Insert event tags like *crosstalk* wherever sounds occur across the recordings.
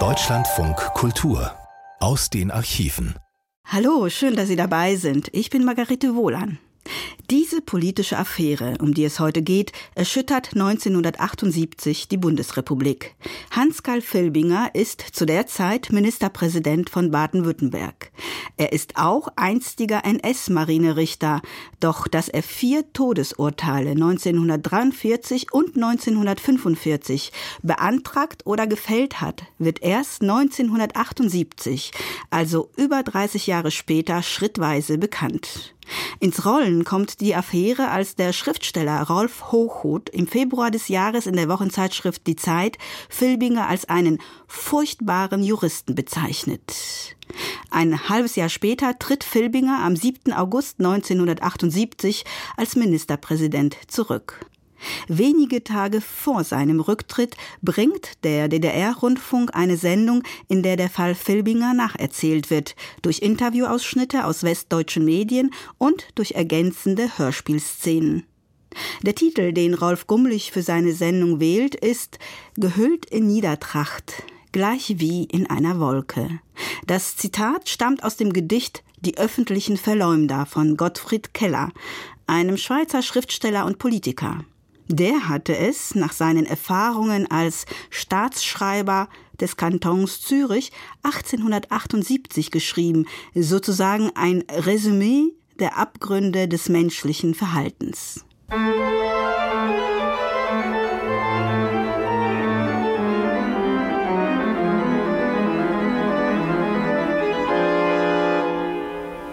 Deutschlandfunk Kultur aus den Archiven. Hallo, schön, dass Sie dabei sind. Ich bin Margarete Wohlan. Diese politische Affäre, um die es heute geht, erschüttert 1978 die Bundesrepublik. Hans-Karl Filbinger ist zu der Zeit Ministerpräsident von Baden-Württemberg. Er ist auch einstiger NS-Marinerichter, doch dass er vier Todesurteile 1943 und 1945 beantragt oder gefällt hat, wird erst 1978, also über 30 Jahre später, schrittweise bekannt. Ins Rollen kommt die Affäre, als der Schriftsteller Rolf Hochhuth im Februar des Jahres in der Wochenzeitschrift Die Zeit Filbinger als einen furchtbaren Juristen bezeichnet. Ein halbes Jahr später tritt Filbinger am 7. August 1978 als Ministerpräsident zurück. Wenige Tage vor seinem Rücktritt bringt der DDR-Rundfunk eine Sendung, in der der Fall Filbinger nacherzählt wird, durch Interviewausschnitte aus westdeutschen Medien und durch ergänzende Hörspielszenen. Der Titel, den Rolf Gummlich für seine Sendung wählt, ist Gehüllt in Niedertracht, gleich wie in einer Wolke. Das Zitat stammt aus dem Gedicht Die öffentlichen Verleumder von Gottfried Keller, einem Schweizer Schriftsteller und Politiker. Der hatte es nach seinen Erfahrungen als Staatsschreiber des Kantons Zürich 1878 geschrieben, sozusagen ein Resümee der Abgründe des menschlichen Verhaltens.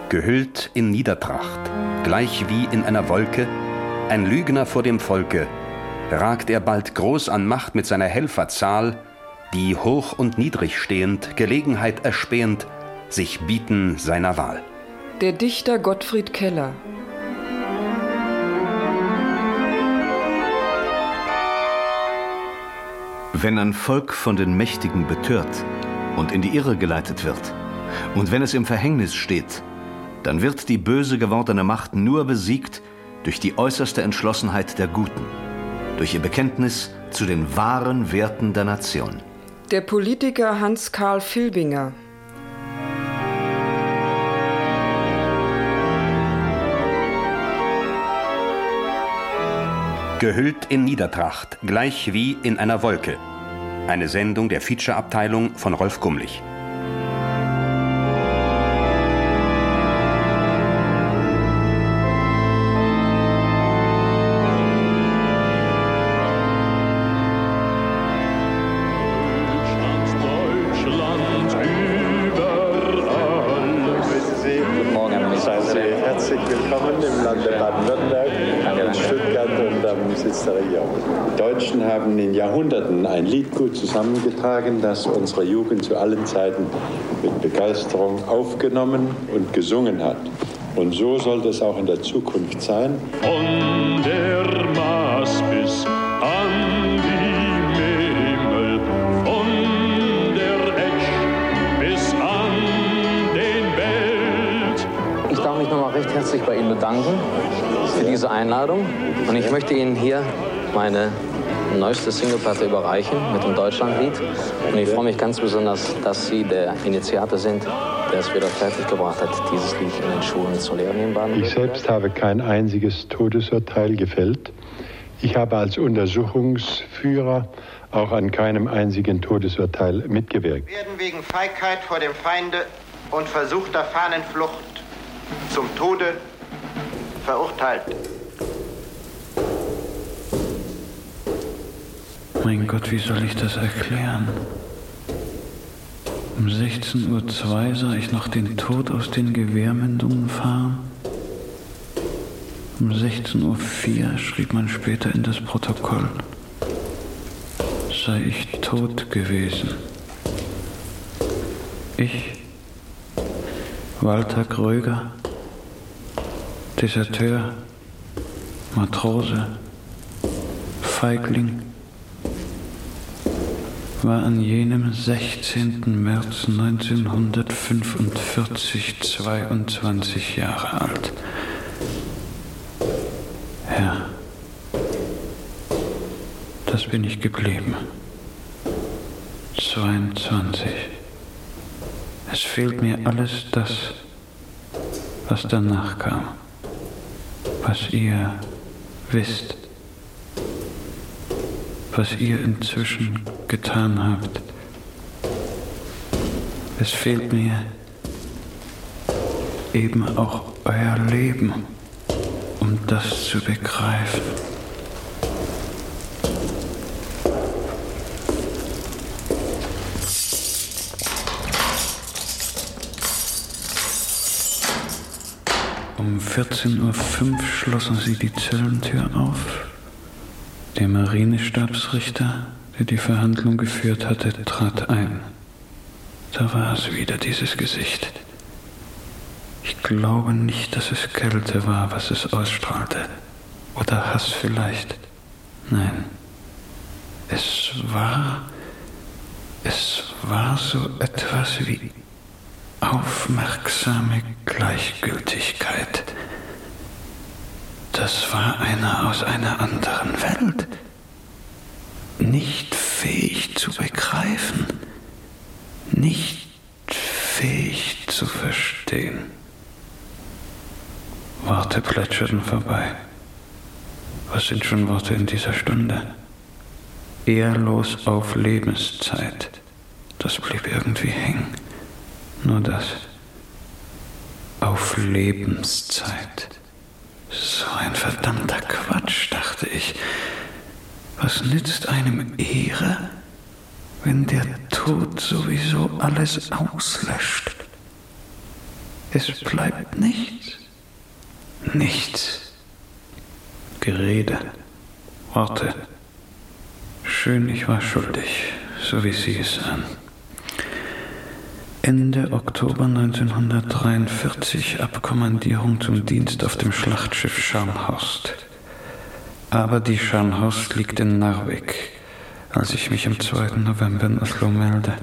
Gehüllt in Niedertracht, gleich wie in einer Wolke, ein Lügner vor dem Volke, ragt er bald groß an Macht mit seiner Helferzahl, die hoch und niedrig stehend, Gelegenheit erspähend, sich bieten seiner Wahl. Der Dichter Gottfried Keller Wenn ein Volk von den Mächtigen betört und in die Irre geleitet wird, und wenn es im Verhängnis steht, dann wird die böse gewordene Macht nur besiegt durch die äußerste Entschlossenheit der Guten, durch ihr Bekenntnis zu den wahren Werten der Nation. Der Politiker Hans Karl Filbinger. Gehüllt in Niedertracht, gleich wie in einer Wolke. Eine Sendung der Feature-Abteilung von Rolf Gummlich. Zusammengetragen, das unsere Jugend zu allen Zeiten mit Begeisterung aufgenommen und gesungen hat. Und so soll das auch in der Zukunft sein. Von der Maß bis an die Memel, von der Esch bis an den Welt. Ich darf mich nochmal recht herzlich bei Ihnen bedanken für diese Einladung. Und ich möchte Ihnen hier meine neueste Singleplatte überreichen mit dem Deutschlandlied. Und ich freue mich ganz besonders, dass Sie der Initiator sind, der es wieder fertiggebracht hat, dieses Lied in den Schulen zu lehren in baden Ich selbst habe kein einziges Todesurteil gefällt. Ich habe als Untersuchungsführer auch an keinem einzigen Todesurteil mitgewirkt. Wir werden wegen Feigheit vor dem Feinde und versuchter Fahnenflucht zum Tode verurteilt. Mein Gott, wie soll ich das erklären? Um 16.02 Uhr sah ich noch den Tod aus den Gewehrmündungen fahren. Um 16.04 Uhr schrieb man später in das Protokoll, sei ich tot gewesen. Ich, Walter Gröger, Deserteur, Matrose, Feigling, war an jenem 16. März 1945 22 Jahre alt. Herr, das bin ich geblieben. 22. Es fehlt mir alles das, was danach kam, was ihr wisst, was ihr inzwischen getan habt. Es fehlt mir eben auch euer Leben, um das zu begreifen. Um 14.05 Uhr schlossen sie die Zellentür auf. Der Marinestabsrichter, der die Verhandlung geführt hatte, trat ein. Da war es wieder, dieses Gesicht. Ich glaube nicht, dass es Kälte war, was es ausstrahlte. Oder Hass vielleicht. Nein. Es war. Es war so etwas wie aufmerksame Gleichgültigkeit. Das war einer aus einer anderen Welt. Nicht fähig zu begreifen. Nicht fähig zu verstehen. Worte plätscherten vorbei. Was sind schon Worte in dieser Stunde? Ehrlos auf Lebenszeit. Das blieb irgendwie hängen. Nur das. Auf Lebenszeit. So ein verdammter Quatsch, dachte ich. Was nützt einem Ehre, wenn der Tod sowieso alles auslöscht? Es bleibt nichts. Nichts. Gerede, Worte. Schön, ich war schuldig, so wie Sie es sahen. Ende Oktober 1943 Abkommandierung zum Dienst auf dem Schlachtschiff Scharnhorst. Aber die Scharnhorst liegt in Narvik, als ich mich am 2. November in Oslo melde.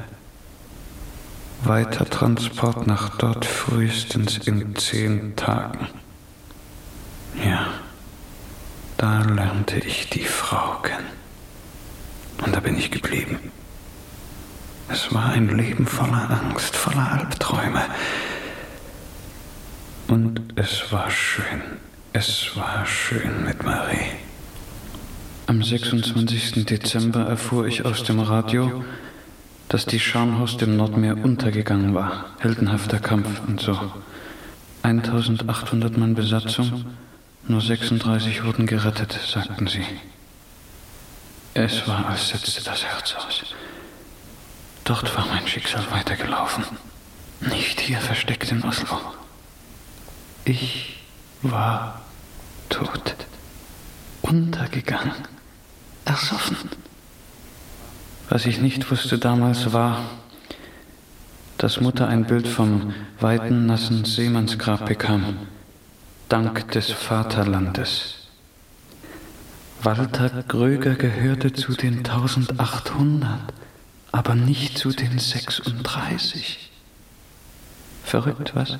Weiter Transport nach dort frühestens in zehn Tagen. Ja, da lernte ich die Frau kennen. Und da bin ich geblieben. Es war ein Leben voller Angst, voller Albträume. Und es war schön. Es war schön mit Marie. Am 26. Dezember erfuhr ich aus dem Radio, dass die Scharnhorst im Nordmeer untergegangen war. Heldenhafter Kampf und so. 1800 Mann Besatzung, nur 36 wurden gerettet, sagten sie. Es war, als setzte das Herz aus. Dort war mein Schicksal weitergelaufen. Nicht hier versteckt in Oslo. Ich war tot. Untergegangen. Ersoffen. Was ich nicht wusste damals war, dass Mutter ein Bild vom weiten, nassen Seemannsgrab bekam. Dank des Vaterlandes. Walter Gröger gehörte zu den 1800 aber nicht zu den 36. Verrückt, was?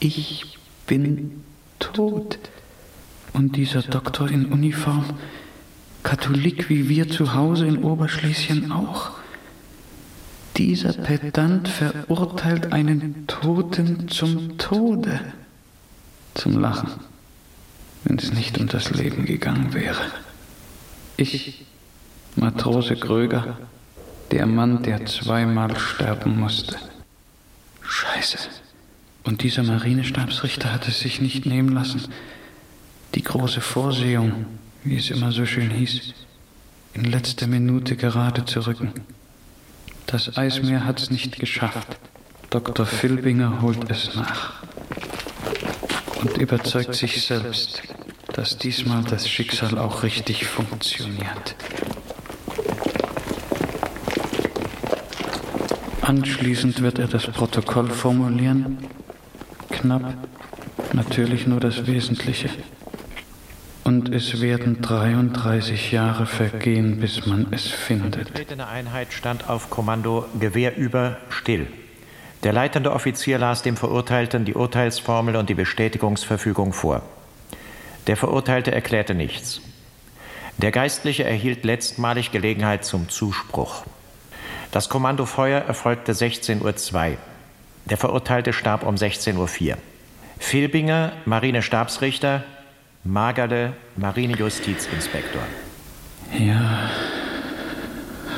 Ich bin tot. Und dieser Doktor in Uniform, Katholik wie wir zu Hause in Oberschlesien auch. Dieser Pedant verurteilt einen Toten zum Tode. Zum Lachen, wenn es nicht um das Leben gegangen wäre. Ich, Matrose Gröger, der Mann, der zweimal sterben musste. Scheiße. Und dieser Marinestabsrichter hat es sich nicht nehmen lassen, die große Vorsehung, wie es immer so schön hieß, in letzter Minute gerade zu rücken. Das Eismeer hat es nicht geschafft. Dr. Filbinger holt es nach und überzeugt sich selbst, dass diesmal das Schicksal auch richtig funktioniert. Anschließend wird er das Protokoll formulieren. Knapp, natürlich nur das Wesentliche. Und es werden 33 Jahre vergehen, bis man es findet. Die Einheit stand auf Kommando Gewehr über still. Der leitende Offizier las dem Verurteilten die Urteilsformel und die Bestätigungsverfügung vor. Der Verurteilte erklärte nichts. Der Geistliche erhielt letztmalig Gelegenheit zum Zuspruch. Das Kommandofeuer erfolgte 16.02 Uhr. Der Verurteilte starb um 16.04 Uhr. Filbinger, Marinestabsrichter, Magerle, Marinejustizinspektor. Ja,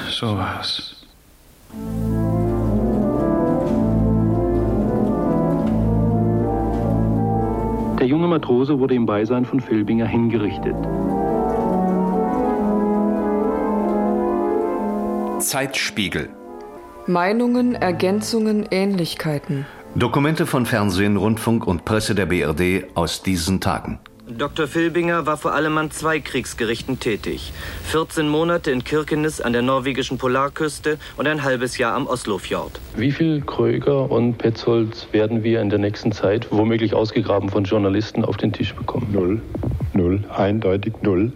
so war's. Der junge Matrose wurde im Beisein von Filbinger hingerichtet. Zeitspiegel. Meinungen, Ergänzungen, Ähnlichkeiten. Dokumente von Fernsehen, Rundfunk und Presse der BRD aus diesen Tagen. Dr. Filbinger war vor allem an zwei Kriegsgerichten tätig. 14 Monate in Kirkenes an der norwegischen Polarküste und ein halbes Jahr am Oslofjord. Wie viel Kröger und Petzold werden wir in der nächsten Zeit, womöglich ausgegraben von Journalisten, auf den Tisch bekommen? Null. Null. Eindeutig null.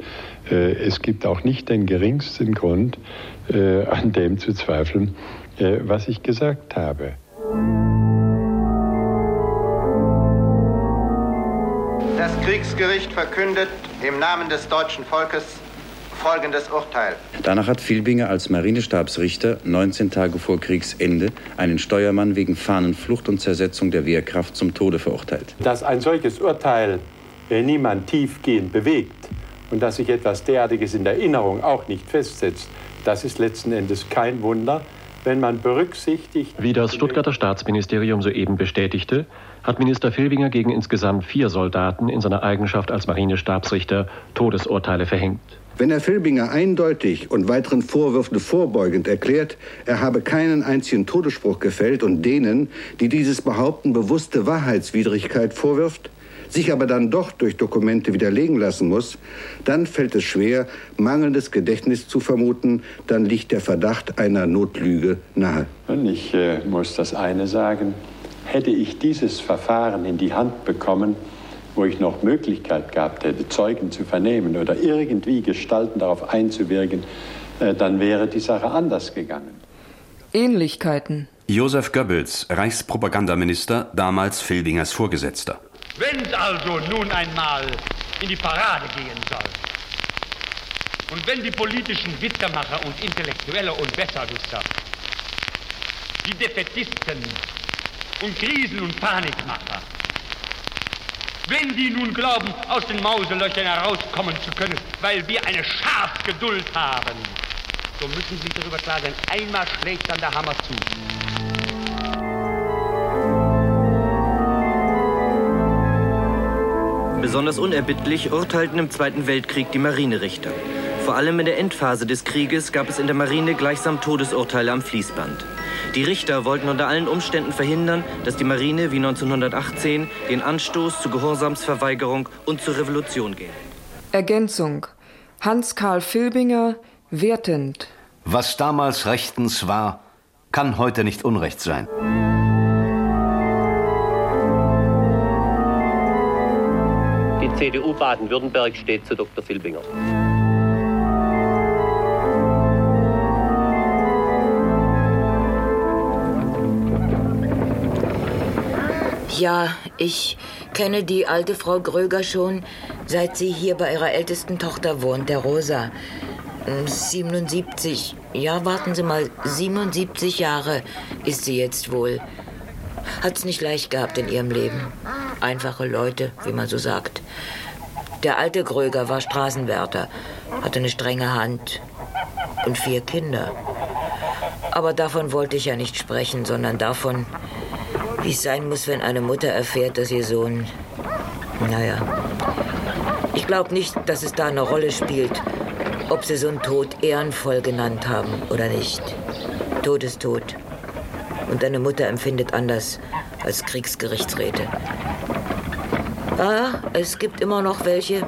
Äh, es gibt auch nicht den geringsten Grund, äh, an dem zu zweifeln, äh, was ich gesagt habe. Das Kriegsgericht verkündet im Namen des deutschen Volkes folgendes Urteil. Danach hat Filbinger als Marinestabsrichter 19 Tage vor Kriegsende einen Steuermann wegen Fahnenflucht und Zersetzung der Wehrkraft zum Tode verurteilt. Dass ein solches Urteil äh, niemand tiefgehend bewegt und dass sich etwas derartiges in der Erinnerung auch nicht festsetzt, das ist letzten Endes kein Wunder, wenn man berücksichtigt. Wie das Stuttgarter Staatsministerium soeben bestätigte, hat Minister Filbinger gegen insgesamt vier Soldaten in seiner Eigenschaft als Marinestabsrichter Todesurteile verhängt. Wenn Herr Filbinger eindeutig und weiteren Vorwürfen vorbeugend erklärt, er habe keinen einzigen Todesspruch gefällt und denen, die dieses behaupten, bewusste Wahrheitswidrigkeit vorwirft, sich aber dann doch durch Dokumente widerlegen lassen muss, dann fällt es schwer, mangelndes Gedächtnis zu vermuten, dann liegt der Verdacht einer Notlüge nahe. Und ich äh, muss das eine sagen, hätte ich dieses Verfahren in die Hand bekommen, wo ich noch Möglichkeit gehabt hätte, Zeugen zu vernehmen oder irgendwie Gestalten darauf einzuwirken, äh, dann wäre die Sache anders gegangen. Ähnlichkeiten. Josef Goebbels, Reichspropagandaminister, damals Filbingers Vorgesetzter. Wenn es also nun einmal in die Parade gehen soll und wenn die politischen Wittermacher und Intellektuelle und Besserwisser, die Defetisten und Krisen- und Panikmacher, wenn die nun glauben, aus den Mauselöchern herauskommen zu können, weil wir eine Schafsgeduld haben, so müssen Sie darüber klar sein, einmal schlägt dann der Hammer zu. Besonders unerbittlich urteilten im Zweiten Weltkrieg die Marinerichter. Vor allem in der Endphase des Krieges gab es in der Marine gleichsam Todesurteile am Fließband. Die Richter wollten unter allen Umständen verhindern, dass die Marine wie 1918 den Anstoß zu Gehorsamsverweigerung und zur Revolution geht. Ergänzung. Hans-Karl Filbinger, wertend. Was damals rechtens war, kann heute nicht Unrecht sein. CDU Baden-Württemberg steht zu Dr. Filbinger. Ja, ich kenne die alte Frau Gröger schon, seit sie hier bei ihrer ältesten Tochter wohnt, der Rosa. 77. Ja, warten Sie mal, 77 Jahre ist sie jetzt wohl. Hat's nicht leicht gehabt in ihrem Leben. Einfache Leute, wie man so sagt. Der alte Gröger war Straßenwärter, hatte eine strenge Hand und vier Kinder. Aber davon wollte ich ja nicht sprechen, sondern davon, wie es sein muss, wenn eine Mutter erfährt, dass ihr Sohn. Naja. Ich glaube nicht, dass es da eine Rolle spielt, ob sie so einen Tod ehrenvoll genannt haben oder nicht. Tod ist tot. Und deine Mutter empfindet anders als Kriegsgerichtsräte. Ah, es gibt immer noch welche,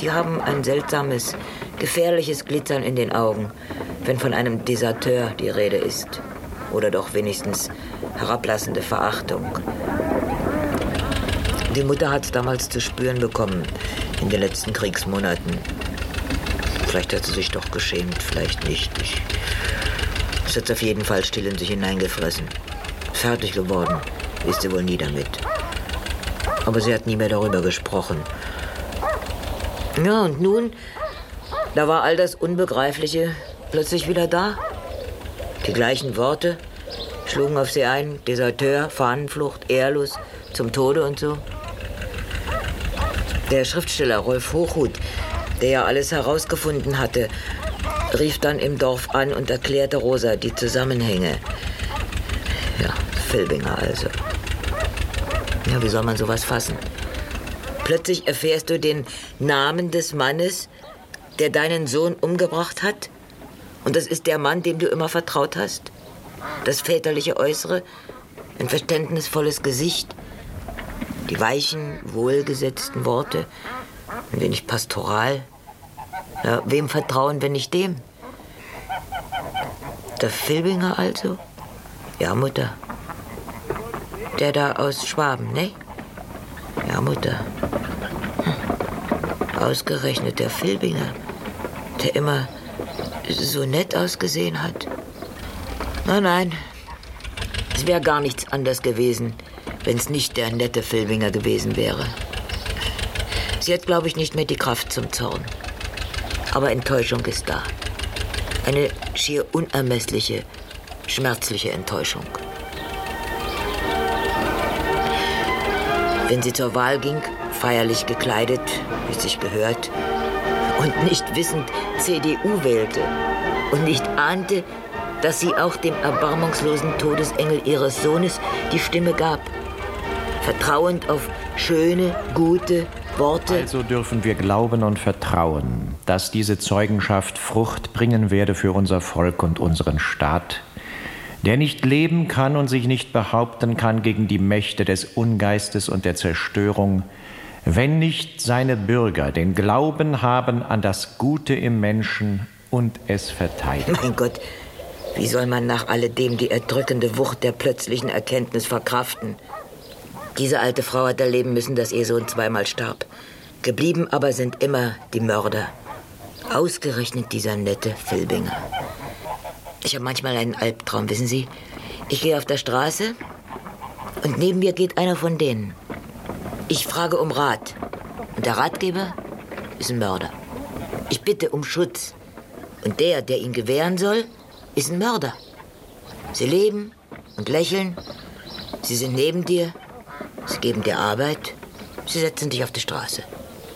die haben ein seltsames, gefährliches Glitzern in den Augen, wenn von einem Deserteur die Rede ist. Oder doch wenigstens herablassende Verachtung. Die Mutter hat es damals zu spüren bekommen, in den letzten Kriegsmonaten. Vielleicht hat sie sich doch geschämt, vielleicht nicht. Ich, es hat auf jeden Fall still in sich hineingefressen. Fertig geworden ist sie wohl nie damit. Aber sie hat nie mehr darüber gesprochen. Ja, und nun, da war all das Unbegreifliche plötzlich wieder da. Die gleichen Worte schlugen auf sie ein. Deserteur, Fahnenflucht, Ehrlos, zum Tode und so. Der Schriftsteller Rolf Hochhut, der ja alles herausgefunden hatte, rief dann im Dorf an und erklärte Rosa die Zusammenhänge. Ja, Filbinger also. Ja, wie soll man sowas fassen? Plötzlich erfährst du den Namen des Mannes, der deinen Sohn umgebracht hat? Und das ist der Mann, dem du immer vertraut hast? Das väterliche Äußere, ein verständnisvolles Gesicht, die weichen, wohlgesetzten Worte, ein wenig pastoral. Ja, wem vertrauen, wenn nicht dem? Der Filbinger also? Ja, Mutter. Der da aus Schwaben, ne? Ja, Mutter. Hm. Ausgerechnet der Filbinger, der immer so nett ausgesehen hat. Nein, nein. Es wäre gar nichts anders gewesen, wenn es nicht der nette Filbinger gewesen wäre. Sie hat, glaube ich, nicht mehr die Kraft zum Zorn. Aber Enttäuschung ist da. Eine schier unermessliche, schmerzliche Enttäuschung. Wenn sie zur Wahl ging, feierlich gekleidet, wie sich gehört, und nicht wissend CDU wählte und nicht ahnte, dass sie auch dem erbarmungslosen Todesengel ihres Sohnes die Stimme gab. Vertrauend auf schöne, gute Worte. Also dürfen wir glauben und vertrauen, dass diese Zeugenschaft Frucht bringen werde für unser Volk und unseren Staat, der nicht leben kann und sich nicht behaupten kann gegen die Mächte des Ungeistes und der Zerstörung, wenn nicht seine Bürger den Glauben haben an das Gute im Menschen und es verteidigen. Mein Gott, wie soll man nach alledem die erdrückende Wucht der plötzlichen Erkenntnis verkraften? Diese alte Frau hat erleben müssen, dass ihr Sohn zweimal starb. Geblieben aber sind immer die Mörder. Ausgerechnet dieser nette Filbinger. Ich habe manchmal einen Albtraum, wissen Sie? Ich gehe auf der Straße und neben mir geht einer von denen. Ich frage um Rat. Und der Ratgeber ist ein Mörder. Ich bitte um Schutz. Und der, der ihn gewähren soll, ist ein Mörder. Sie leben und lächeln. Sie sind neben dir. Sie geben dir Arbeit. Sie setzen dich auf die Straße.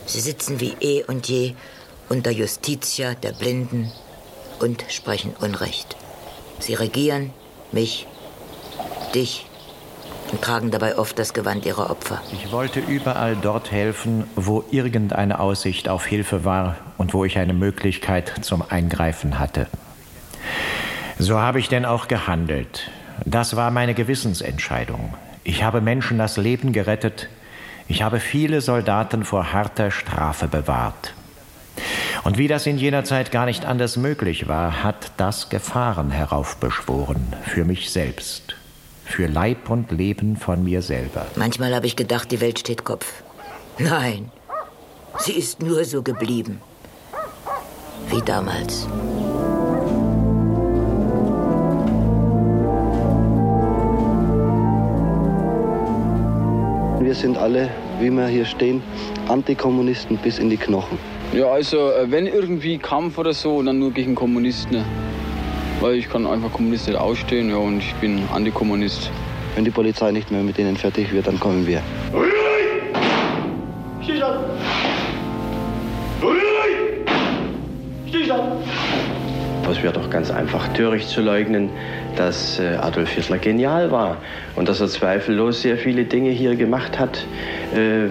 Sie sitzen wie eh und je unter Justitia der Blinden und sprechen Unrecht. Sie regieren mich, dich und tragen dabei oft das Gewand ihrer Opfer. Ich wollte überall dort helfen, wo irgendeine Aussicht auf Hilfe war und wo ich eine Möglichkeit zum Eingreifen hatte. So habe ich denn auch gehandelt. Das war meine Gewissensentscheidung. Ich habe Menschen das Leben gerettet. Ich habe viele Soldaten vor harter Strafe bewahrt. Und wie das in jener Zeit gar nicht anders möglich war, hat das Gefahren heraufbeschworen für mich selbst, für Leib und Leben von mir selber. Manchmal habe ich gedacht, die Welt steht Kopf. Nein, sie ist nur so geblieben. Wie damals. Wir sind alle, wie wir hier stehen, Antikommunisten bis in die Knochen. Ja, also äh, wenn irgendwie Kampf oder so, dann nur gegen Kommunisten. Weil ich kann einfach Kommunisten nicht ausstehen ja, und ich bin Antikommunist. Wenn die Polizei nicht mehr mit denen fertig wird, dann kommen wir. Es wäre doch ganz einfach töricht zu leugnen, dass äh, Adolf Hitler genial war und dass er zweifellos sehr viele Dinge hier gemacht hat, äh,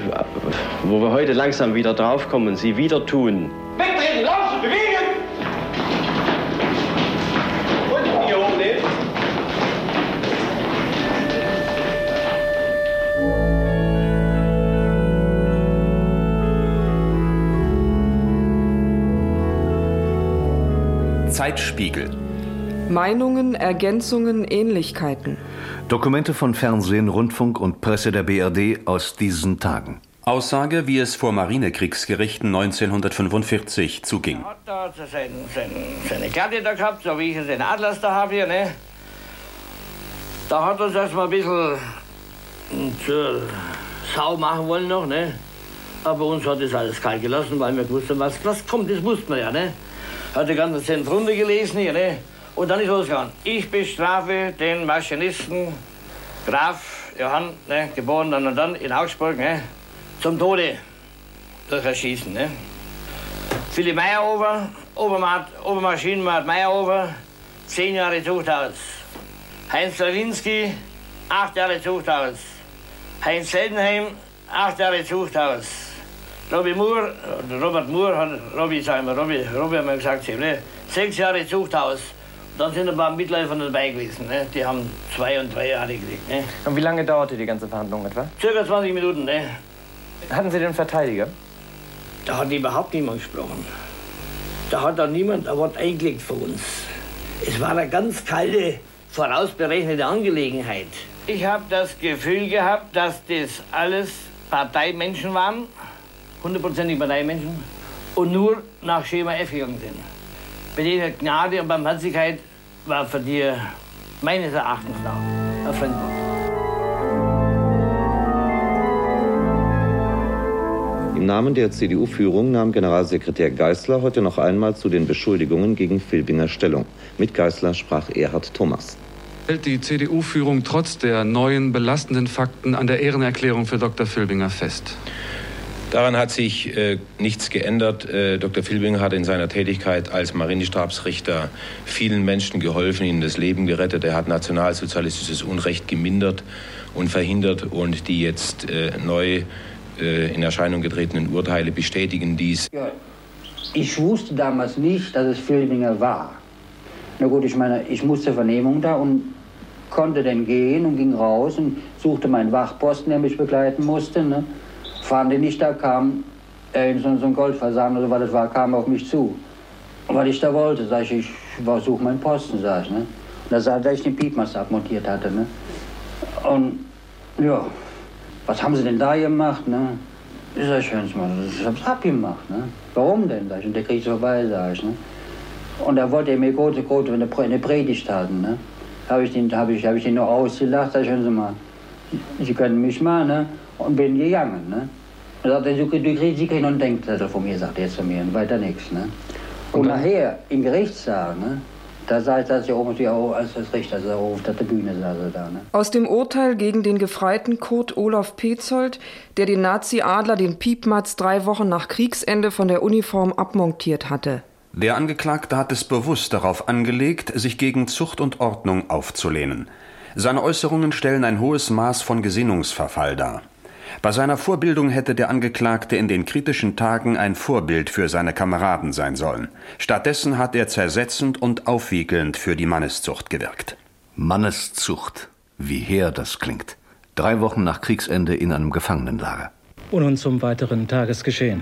wo wir heute langsam wieder draufkommen und sie wieder tun. Zeitspiegel. Meinungen, Ergänzungen, Ähnlichkeiten. Dokumente von Fernsehen, Rundfunk und Presse der BRD aus diesen Tagen. Aussage, wie es vor Marinekriegsgerichten 1945 zuging. Da hat er sein, sein, seine Karte da gehabt, so wie ich den Atlas da habe hier, ne? Da hat er uns erstmal ein bisschen zur Sau machen wollen noch, ne? Aber uns hat das alles kalt gelassen, weil wir wussten, was, was kommt, das wussten wir ja, ne? Hat die ganze Zentrum gelesen hier, ne? Und dann ist losgegangen. Ich bestrafe den Maschinisten Graf Johann, ne, geboren dann und dann in Augsburg, ne, zum Tode durch Erschießen. Ne. Philipp Meyerhofer, Obermat, Obermaschinenmat Meyerhofer, zehn Jahre Zuchthaus. Heinz Slawinski, acht Jahre Zuchthaus. Heinz Seldenheim, acht Jahre Zuchthaus. Robbie Moore, Robert Moore, hat, Robbie, sagen wir, Robbie, Robbie haben wir gesagt, ne, sechs Jahre Zuchthaus. Dann sind ein paar Mitläufer dabei gewesen. Ne? Die haben zwei und drei Jahre gekriegt. Ne? Und wie lange dauerte die ganze Verhandlung etwa? Circa 20 Minuten. Ne? Hatten Sie den Verteidiger? Da hat überhaupt niemand gesprochen. Da hat da niemand ein Wort eingelegt für uns. Es war eine ganz kalte, vorausberechnete Angelegenheit. Ich habe das Gefühl gehabt, dass das alles Parteimenschen waren, hundertprozentig Parteimenschen, und nur nach Schema F gegangen sind. Bei denen Gnade und Barmherzigkeit war für die meines Erachtens nach ein Fremdwort. Im Namen der CDU-Führung nahm Generalsekretär Geißler heute noch einmal zu den Beschuldigungen gegen Filbinger Stellung. Mit Geißler sprach Erhard Thomas. Hält die CDU-Führung trotz der neuen belastenden Fakten an der Ehrenerklärung für Dr. Filbinger fest? Daran hat sich äh, nichts geändert. Äh, Dr. Filbinger hat in seiner Tätigkeit als Marinestabsrichter vielen Menschen geholfen, ihnen das Leben gerettet. Er hat nationalsozialistisches Unrecht gemindert und verhindert und die jetzt äh, neu äh, in Erscheinung getretenen Urteile bestätigen dies. Ja, ich wusste damals nicht, dass es Filbinger war. Na gut, ich meine, ich musste Vernehmung da und konnte dann gehen und ging raus und suchte meinen Wachposten, der mich begleiten musste. Ne? Fahren den nicht da, kam äh, so, ein Goldversagen oder was das war, kam auf mich zu. Und was ich da wollte, sag ich, ich suche meinen Posten, sag ich. Ne? Und da dass ich den Piepmaster abmontiert hatte. Ne? Und ja, was haben sie denn da gemacht? Ne? Ich sag, ich, ich hab's abgemacht. Ne? Warum denn? Sag ich, und der Krieg ist vorbei, sag ich. Ne? Und da wollte er mir große, große eine, Predigt halten. Ne? Habe ich, hab ich, hab ich den nur ausgelacht, sag ich, hören Sie mal, Sie können mich mal, ne? Und bin gegangen, ne? Er sagte, du, du kriegst, Sie kriegen einen Denkzettel von mir, sagt er zu mir, und weiter nichts. Ne? Und, und nachher im Gerichtssaal, ne? da ich, dass ich oben als das Richter also auf der Bühne saß da. Ne? Aus dem Urteil gegen den Gefreiten Kurt Olaf Petzold, der den Nazi-Adler, den Piepmatz, drei Wochen nach Kriegsende von der Uniform abmontiert hatte. Der Angeklagte hat es bewusst darauf angelegt, sich gegen Zucht und Ordnung aufzulehnen. Seine Äußerungen stellen ein hohes Maß von Gesinnungsverfall dar. Bei seiner Vorbildung hätte der Angeklagte in den kritischen Tagen ein Vorbild für seine Kameraden sein sollen. Stattdessen hat er zersetzend und aufwiegelnd für die Manneszucht gewirkt. Manneszucht. Wie her das klingt. Drei Wochen nach Kriegsende in einem Gefangenenlager. Und nun zum weiteren Tagesgeschehen.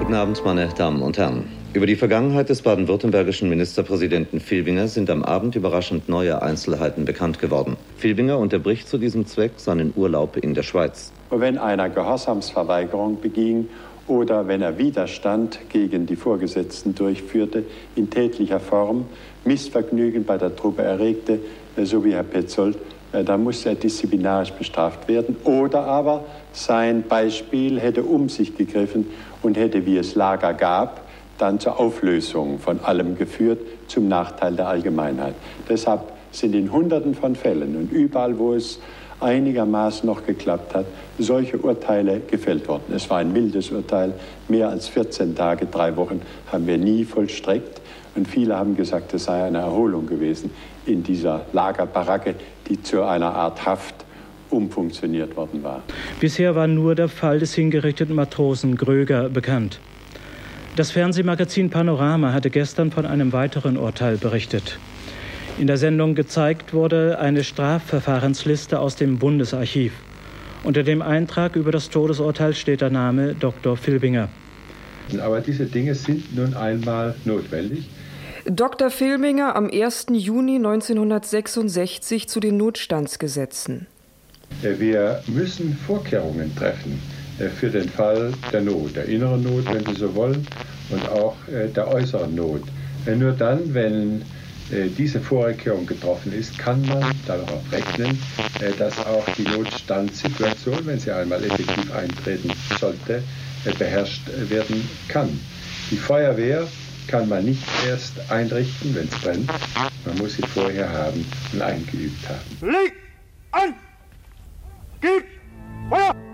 Guten Abend, meine Damen und Herren. Über die Vergangenheit des baden-württembergischen Ministerpräsidenten Filbinger sind am Abend überraschend neue Einzelheiten bekannt geworden. Filbinger unterbricht zu diesem Zweck seinen Urlaub in der Schweiz. Wenn einer Gehorsamsverweigerung beging oder wenn er Widerstand gegen die Vorgesetzten durchführte, in tätlicher Form Missvergnügen bei der Truppe erregte, so wie Herr Petzold, äh, dann musste er disziplinarisch bestraft werden. Oder aber sein Beispiel hätte um sich gegriffen und hätte, wie es Lager gab, dann zur Auflösung von allem geführt, zum Nachteil der Allgemeinheit. Deshalb sind in Hunderten von Fällen und überall, wo es einigermaßen noch geklappt hat, solche Urteile gefällt worden. Es war ein mildes Urteil, mehr als 14 Tage, drei Wochen haben wir nie vollstreckt. Und viele haben gesagt, es sei eine Erholung gewesen in dieser Lagerbaracke, die zu einer Art Haft umfunktioniert worden war. Bisher war nur der Fall des hingerichteten Matrosen Gröger bekannt. Das Fernsehmagazin Panorama hatte gestern von einem weiteren Urteil berichtet. In der Sendung gezeigt wurde eine Strafverfahrensliste aus dem Bundesarchiv. Unter dem Eintrag über das Todesurteil steht der Name Dr. Filbinger. Aber diese Dinge sind nun einmal notwendig. Dr. Filbinger am 1. Juni 1966 zu den Notstandsgesetzen. Wir müssen Vorkehrungen treffen für den Fall der Not, der inneren Not, wenn Sie so wollen, und auch äh, der äußeren Not. Äh, nur dann, wenn diese Vorkehrung getroffen ist, kann man darauf rechnen, dass auch die Notstandssituation, wenn sie einmal effektiv eintreten sollte, beherrscht werden kann. Die Feuerwehr kann man nicht erst einrichten, wenn es brennt. Man muss sie vorher haben und eingeübt haben. Leg an! Gib Feuer!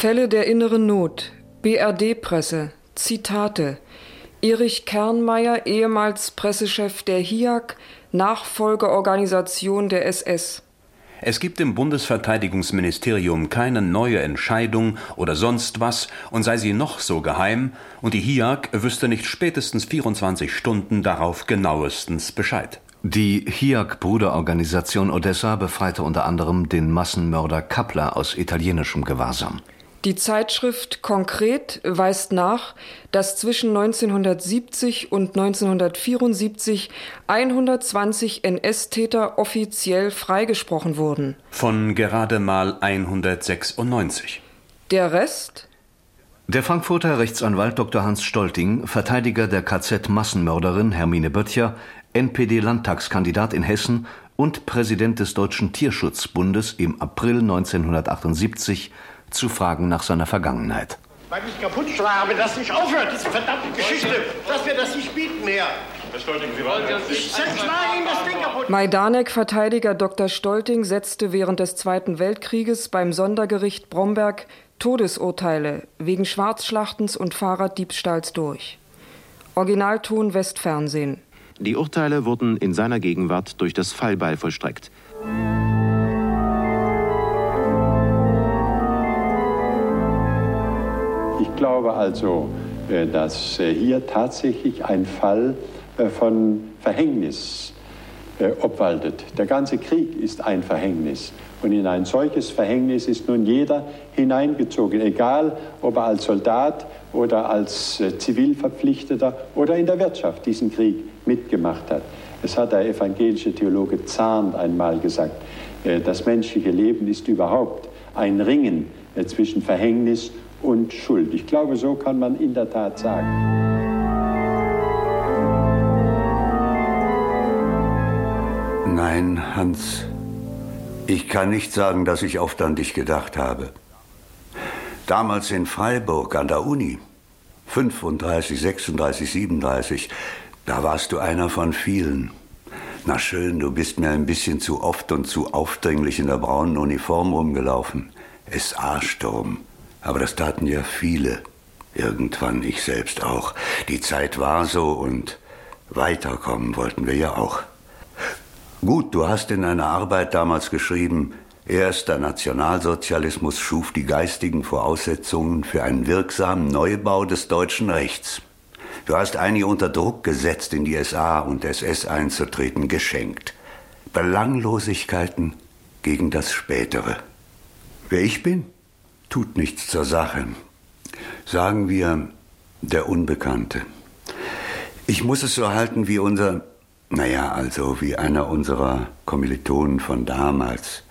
Fälle der inneren Not. BRD-Presse. Zitate. Erich Kernmeier, ehemals Pressechef der HIAG, Nachfolgeorganisation der SS. Es gibt im Bundesverteidigungsministerium keine neue Entscheidung oder sonst was, und sei sie noch so geheim, und die HIAG wüsste nicht spätestens 24 Stunden darauf genauestens Bescheid. Die HIAG-Bruderorganisation Odessa befreite unter anderem den Massenmörder Kappler aus italienischem Gewahrsam. Die Zeitschrift Konkret weist nach, dass zwischen 1970 und 1974 120 NS-Täter offiziell freigesprochen wurden. Von gerade mal 196. Der Rest? Der Frankfurter Rechtsanwalt Dr. Hans Stolting, Verteidiger der KZ-Massenmörderin Hermine Böttcher, NPD-Landtagskandidat in Hessen und Präsident des Deutschen Tierschutzbundes im April 1978 zu fragen nach seiner Vergangenheit. Weil ich kaputt schlagen, wenn das nicht aufhört, diese verdammte Geschichte, dass wir das nicht bieten mehr. Herr Stolting, Sie wollen Ich schlage Ihnen das Ding kaputt. Majdanek-Verteidiger Dr. Stolting setzte während des Zweiten Weltkrieges beim Sondergericht Bromberg Todesurteile wegen Schwarzschlachtens und Fahrraddiebstahls durch. Originalton Westfernsehen. Die Urteile wurden in seiner Gegenwart durch das Fallbeil vollstreckt. Glaube also, äh, dass äh, hier tatsächlich ein Fall äh, von Verhängnis obwaltet. Der ganze Krieg ist ein Verhängnis. Und in ein solches Verhängnis ist nun jeder hineingezogen, egal ob er als Soldat oder als Zivilverpflichteter oder in der Wirtschaft diesen Krieg mitgemacht hat. Es hat der evangelische Theologe Zahn einmal gesagt, das menschliche Leben ist überhaupt ein Ringen zwischen Verhängnis und Schuld. Ich glaube, so kann man in der Tat sagen. Nein, Hans, ich kann nicht sagen, dass ich oft an dich gedacht habe. Damals in Freiburg an der Uni, 35, 36, 37, da warst du einer von vielen. Na schön, du bist mir ein bisschen zu oft und zu aufdringlich in der braunen Uniform rumgelaufen. SA-Sturm. Aber das taten ja viele. Irgendwann ich selbst auch. Die Zeit war so und weiterkommen wollten wir ja auch. Gut, du hast in einer Arbeit damals geschrieben, erst der Nationalsozialismus schuf die geistigen Voraussetzungen für einen wirksamen Neubau des deutschen Rechts. Du hast einige unter Druck gesetzt, in die SA und SS einzutreten, geschenkt. Belanglosigkeiten gegen das Spätere. Wer ich bin? Tut nichts zur Sache. Sagen wir der Unbekannte. Ich muss es so halten wie unser, naja, also wie einer unserer Kommilitonen von damals.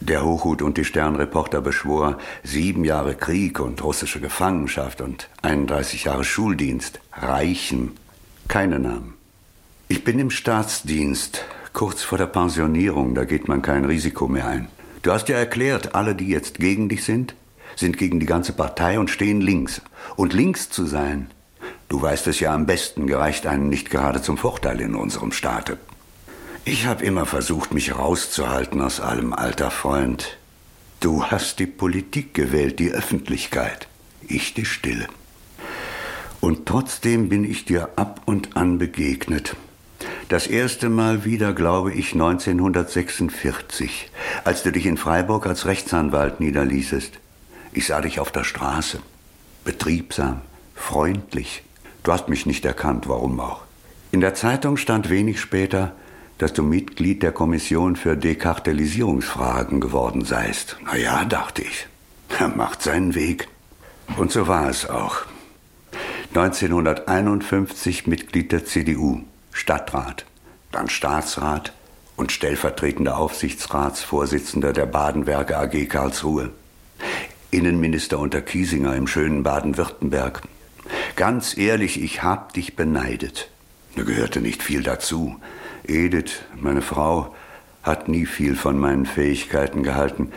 Der Hochhut und die Sternreporter beschwor sieben Jahre Krieg und russische Gefangenschaft und 31 Jahre Schuldienst reichen. Keine Namen. Ich bin im Staatsdienst, kurz vor der Pensionierung, da geht man kein Risiko mehr ein. Du hast ja erklärt, alle, die jetzt gegen dich sind, sind gegen die ganze Partei und stehen links. Und links zu sein, du weißt es ja am besten, gereicht einem nicht gerade zum Vorteil in unserem Staate. Ich habe immer versucht, mich rauszuhalten aus allem, alter Freund. Du hast die Politik gewählt, die Öffentlichkeit, ich die Stille. Und trotzdem bin ich dir ab und an begegnet. Das erste Mal wieder, glaube ich, 1946, als du dich in Freiburg als Rechtsanwalt niederließest. Ich sah dich auf der Straße. Betriebsam, freundlich. Du hast mich nicht erkannt, warum auch. In der Zeitung stand wenig später, dass du Mitglied der Kommission für Dekartellisierungsfragen geworden seist. Na ja, dachte ich. Er *laughs* macht seinen Weg. Und so war es auch. 1951 Mitglied der CDU, Stadtrat, dann Staatsrat und stellvertretender Aufsichtsratsvorsitzender der Badenwerke AG Karlsruhe. Innenminister unter Kiesinger im schönen Baden-Württemberg. Ganz ehrlich, ich hab dich beneidet. Da gehörte nicht viel dazu. Edith, meine Frau, hat nie viel von meinen Fähigkeiten gehalten.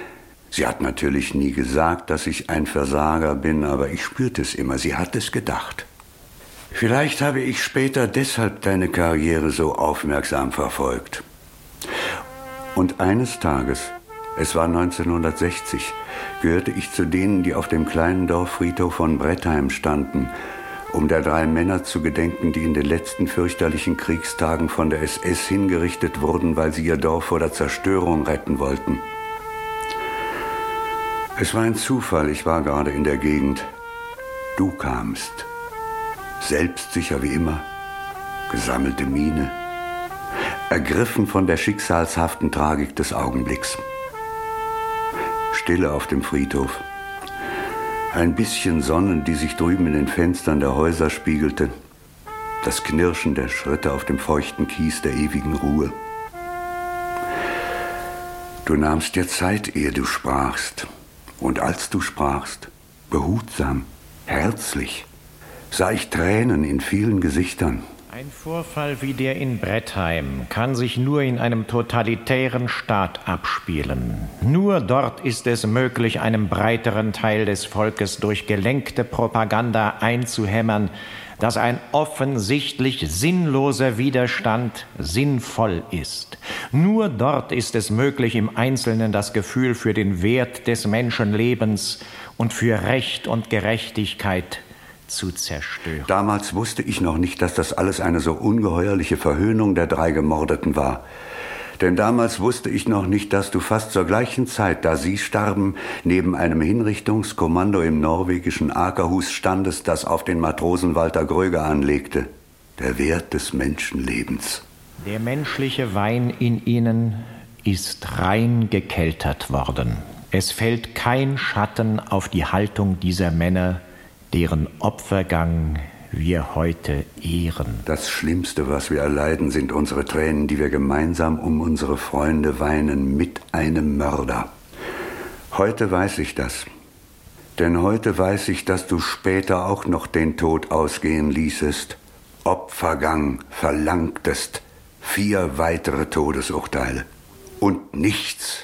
Sie hat natürlich nie gesagt, dass ich ein Versager bin, aber ich spürte es immer. Sie hat es gedacht. Vielleicht habe ich später deshalb deine Karriere so aufmerksam verfolgt. Und eines Tages, es war 1960, gehörte ich zu denen, die auf dem kleinen Dorffriedhof von Brettheim standen, um der drei Männer zu gedenken, die in den letzten fürchterlichen Kriegstagen von der SS hingerichtet wurden, weil sie ihr Dorf vor der Zerstörung retten wollten. Es war ein Zufall, ich war gerade in der Gegend. Du kamst. Selbstsicher wie immer, gesammelte Miene, ergriffen von der schicksalshaften Tragik des Augenblicks. Stille auf dem Friedhof. Ein bisschen Sonne, die sich drüben in den Fenstern der Häuser spiegelte. Das Knirschen der Schritte auf dem feuchten Kies der ewigen Ruhe. Du nahmst dir Zeit, ehe du sprachst. Und als du sprachst, behutsam, herzlich, sah ich Tränen in vielen Gesichtern. Ein Vorfall wie der in Brettheim kann sich nur in einem totalitären Staat abspielen. Nur dort ist es möglich, einem breiteren Teil des Volkes durch gelenkte Propaganda einzuhämmern, dass ein offensichtlich sinnloser Widerstand sinnvoll ist. Nur dort ist es möglich, im Einzelnen das Gefühl für den Wert des Menschenlebens und für Recht und Gerechtigkeit zu zerstören. Damals wusste ich noch nicht, dass das alles eine so ungeheuerliche Verhöhnung der drei Gemordeten war. Denn damals wusste ich noch nicht, dass du fast zur gleichen Zeit, da sie starben, neben einem Hinrichtungskommando im norwegischen Akerhus standest, das auf den Matrosen Walter Gröger anlegte. Der Wert des Menschenlebens. Der menschliche Wein in ihnen ist rein gekeltert worden. Es fällt kein Schatten auf die Haltung dieser Männer, deren Opfergang wir heute ehren. Das Schlimmste, was wir erleiden, sind unsere Tränen, die wir gemeinsam um unsere Freunde weinen mit einem Mörder. Heute weiß ich das. Denn heute weiß ich, dass du später auch noch den Tod ausgehen ließest, Opfergang verlangtest, vier weitere Todesurteile und nichts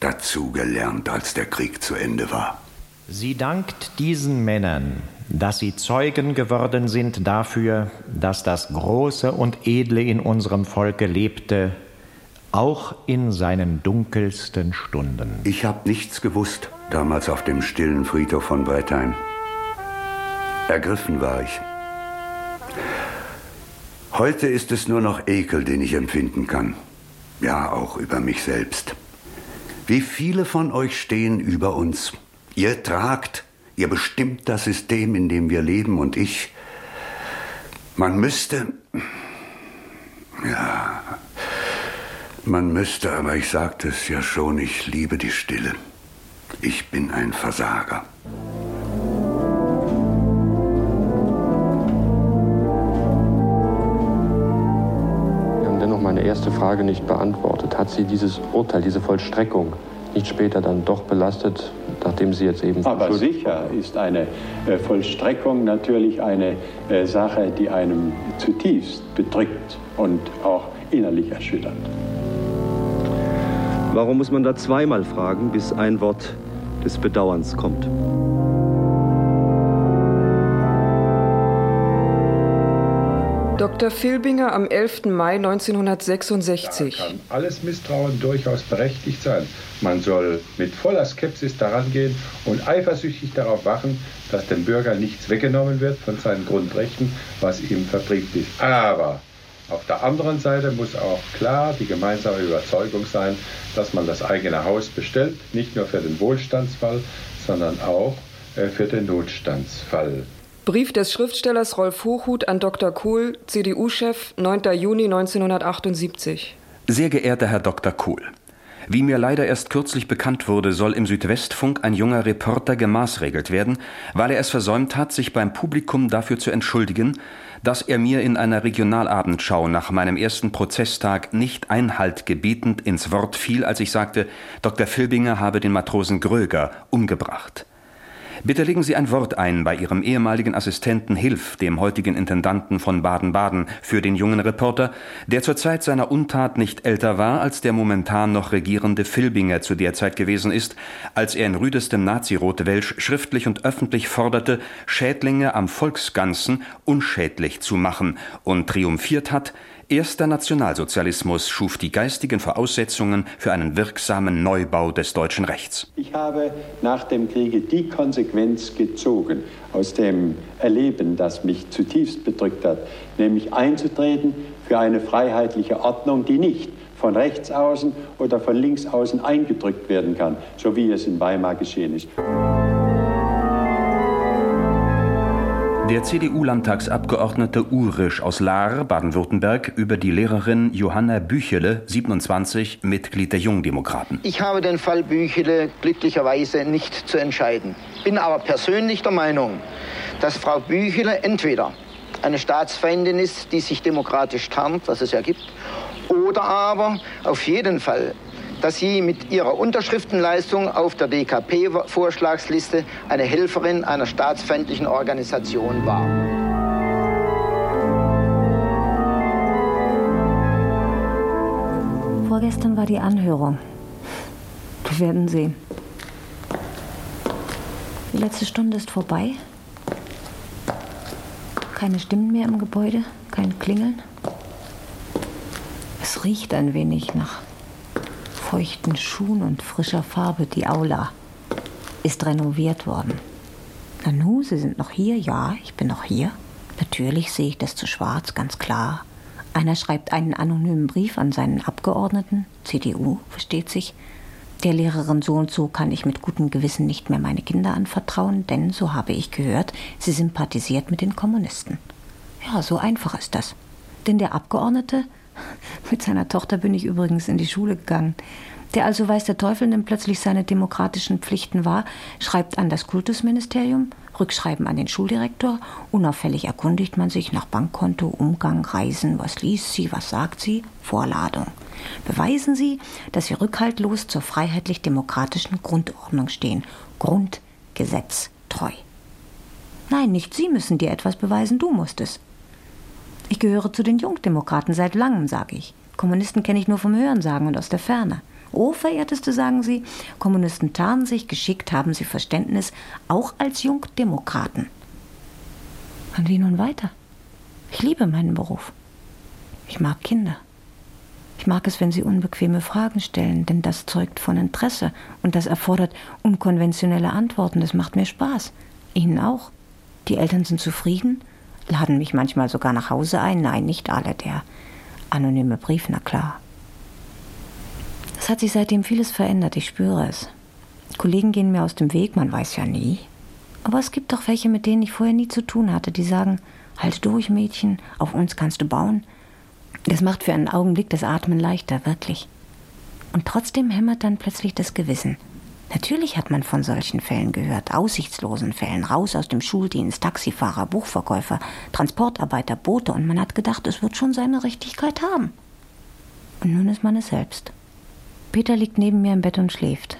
dazu gelernt, als der Krieg zu Ende war. Sie dankt diesen Männern, dass sie Zeugen geworden sind dafür, dass das Große und Edle in unserem Volke lebte, auch in seinen dunkelsten Stunden. Ich habe nichts gewusst, damals auf dem stillen Friedhof von Brettheim. Ergriffen war ich. Heute ist es nur noch Ekel, den ich empfinden kann. Ja, auch über mich selbst. Wie viele von euch stehen über uns? Ihr tragt, ihr bestimmt das System, in dem wir leben und ich. Man müsste. Ja. Man müsste, aber ich sagte es ja schon, ich liebe die Stille. Ich bin ein Versager. Wir haben dennoch meine erste Frage nicht beantwortet. Hat sie dieses Urteil, diese Vollstreckung nicht später dann doch belastet, nachdem Sie jetzt eben. Aber sicher ist eine äh, Vollstreckung natürlich eine äh, Sache, die einem zutiefst bedrückt und auch innerlich erschüttert. Warum muss man da zweimal fragen, bis ein Wort des Bedauerns kommt? Dr. Filbinger am 11. Mai 1966. Da kann alles Misstrauen durchaus berechtigt sein. Man soll mit voller Skepsis daran gehen und eifersüchtig darauf wachen, dass dem Bürger nichts weggenommen wird von seinen Grundrechten, was ihm verbrieft ist. Aber auf der anderen Seite muss auch klar die gemeinsame Überzeugung sein, dass man das eigene Haus bestellt, nicht nur für den Wohlstandsfall, sondern auch äh, für den Notstandsfall. Brief des Schriftstellers Rolf Hochhuth an Dr. Kohl, CDU-Chef, 9. Juni 1978. Sehr geehrter Herr Dr. Kohl, wie mir leider erst kürzlich bekannt wurde, soll im Südwestfunk ein junger Reporter gemaßregelt werden, weil er es versäumt hat, sich beim Publikum dafür zu entschuldigen, dass er mir in einer Regionalabendschau nach meinem ersten Prozesstag nicht Einhalt gebietend ins Wort fiel, als ich sagte, Dr. Filbinger habe den Matrosen Gröger umgebracht. Bitte legen Sie ein Wort ein bei Ihrem ehemaligen Assistenten Hilf, dem heutigen Intendanten von Baden-Baden, für den jungen Reporter, der zur Zeit seiner Untat nicht älter war, als der momentan noch regierende Filbinger zu der Zeit gewesen ist, als er in rüdestem Nazirotwelsch schriftlich und öffentlich forderte, Schädlinge am Volksganzen unschädlich zu machen und triumphiert hat, Erster Nationalsozialismus schuf die geistigen Voraussetzungen für einen wirksamen Neubau des deutschen Rechts. Ich habe nach dem Kriege die Konsequenz gezogen aus dem Erleben, das mich zutiefst bedrückt hat, nämlich einzutreten für eine freiheitliche Ordnung, die nicht von rechts außen oder von links außen eingedrückt werden kann, so wie es in Weimar geschehen ist. Der CDU-Landtagsabgeordnete Urisch aus Lahr, Baden-Württemberg, über die Lehrerin Johanna Büchele, 27, Mitglied der Jungdemokraten. Ich habe den Fall Büchele glücklicherweise nicht zu entscheiden. Bin aber persönlich der Meinung, dass Frau Büchele entweder eine Staatsfeindin ist, die sich demokratisch tarnt, was es ja gibt, oder aber auf jeden Fall dass sie mit ihrer Unterschriftenleistung auf der DKP-Vorschlagsliste eine Helferin einer staatsfeindlichen Organisation war. Vorgestern war die Anhörung. Wir werden sehen. Die letzte Stunde ist vorbei. Keine Stimmen mehr im Gebäude, kein Klingeln. Es riecht ein wenig nach feuchten Schuhen und frischer Farbe die Aula ist renoviert worden. Nanu, Sie sind noch hier? Ja, ich bin noch hier. Natürlich sehe ich das zu schwarz, ganz klar. Einer schreibt einen anonymen Brief an seinen Abgeordneten, CDU, versteht sich. Der Lehrerin so und so kann ich mit gutem Gewissen nicht mehr meine Kinder anvertrauen, denn, so habe ich gehört, sie sympathisiert mit den Kommunisten. Ja, so einfach ist das. Denn der Abgeordnete *laughs* mit seiner Tochter bin ich übrigens in die Schule gegangen. Der also weiß der Teufel nimmt plötzlich seine demokratischen Pflichten wahr, schreibt an das Kultusministerium, Rückschreiben an den Schuldirektor, unauffällig erkundigt man sich nach Bankkonto, Umgang, Reisen, was liest sie, was sagt sie, Vorladung. Beweisen Sie, dass Sie rückhaltlos zur freiheitlich-demokratischen Grundordnung stehen, Grundgesetz treu. Nein, nicht Sie müssen dir etwas beweisen, du musst es. Ich gehöre zu den Jungdemokraten seit langem, sage ich. Kommunisten kenne ich nur vom Hörensagen und aus der Ferne. Oh, verehrteste, sagen Sie, Kommunisten tarnen sich, geschickt haben sie Verständnis, auch als Jungdemokraten. Und wie nun weiter? Ich liebe meinen Beruf. Ich mag Kinder. Ich mag es, wenn sie unbequeme Fragen stellen, denn das zeugt von Interesse und das erfordert unkonventionelle Antworten. Das macht mir Spaß. Ihnen auch. Die Eltern sind zufrieden laden mich manchmal sogar nach Hause ein. Nein, nicht alle. Der anonyme Brief, na klar. Es hat sich seitdem vieles verändert, ich spüre es. Kollegen gehen mir aus dem Weg, man weiß ja nie. Aber es gibt doch welche, mit denen ich vorher nie zu tun hatte, die sagen, halt durch, Mädchen, auf uns kannst du bauen. Das macht für einen Augenblick das Atmen leichter, wirklich. Und trotzdem hämmert dann plötzlich das Gewissen. Natürlich hat man von solchen Fällen gehört, aussichtslosen Fällen, raus aus dem Schuldienst, Taxifahrer, Buchverkäufer, Transportarbeiter, Boote, und man hat gedacht, es wird schon seine Richtigkeit haben. Und nun ist man es selbst. Peter liegt neben mir im Bett und schläft.